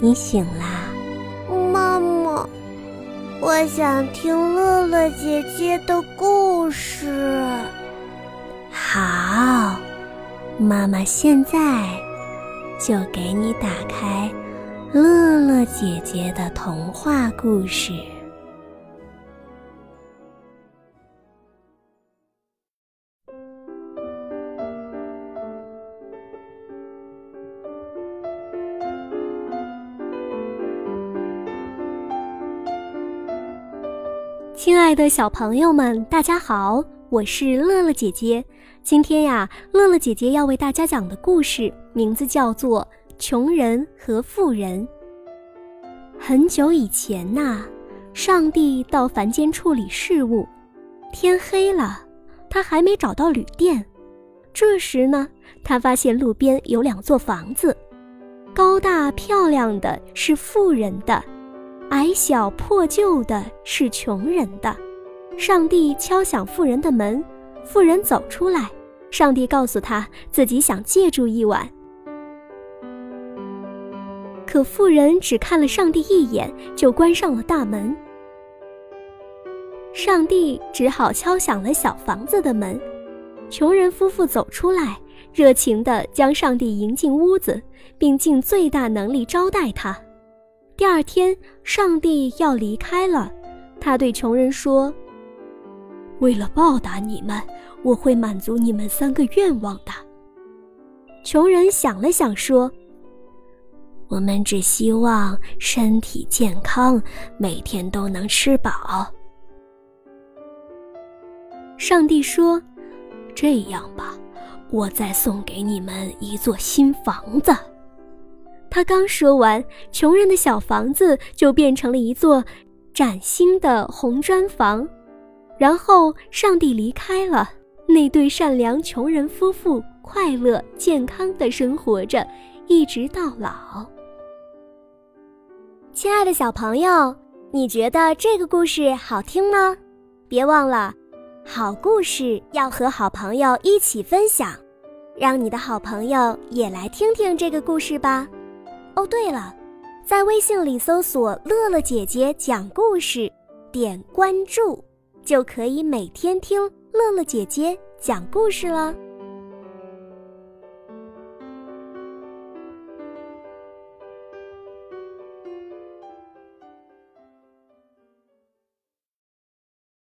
你醒啦，妈妈，我想听乐乐姐姐的故事。好，妈妈现在就给你打开乐乐姐姐的童话故事。亲爱的小朋友们，大家好，我是乐乐姐姐。今天呀，乐乐姐姐要为大家讲的故事名字叫做《穷人和富人》。很久以前呐，上帝到凡间处理事务，天黑了，他还没找到旅店。这时呢，他发现路边有两座房子，高大漂亮的是富人的。矮小破旧的是穷人的，上帝敲响富人的门，富人走出来，上帝告诉他自己想借住一晚。可富人只看了上帝一眼，就关上了大门。上帝只好敲响了小房子的门，穷人夫妇走出来，热情地将上帝迎进屋子，并尽最大能力招待他。第二天，上帝要离开了，他对穷人说：“为了报答你们，我会满足你们三个愿望的。”穷人想了想说：“我们只希望身体健康，每天都能吃饱。”上帝说：“这样吧，我再送给你们一座新房子。”他刚说完，穷人的小房子就变成了一座崭新的红砖房。然后，上帝离开了，那对善良穷人夫妇快乐健康的生活着，一直到老。亲爱的小朋友，你觉得这个故事好听吗？别忘了，好故事要和好朋友一起分享，让你的好朋友也来听听这个故事吧。哦，对了，在微信里搜索“乐乐姐姐讲故事”，点关注，就可以每天听乐乐姐姐讲故事了。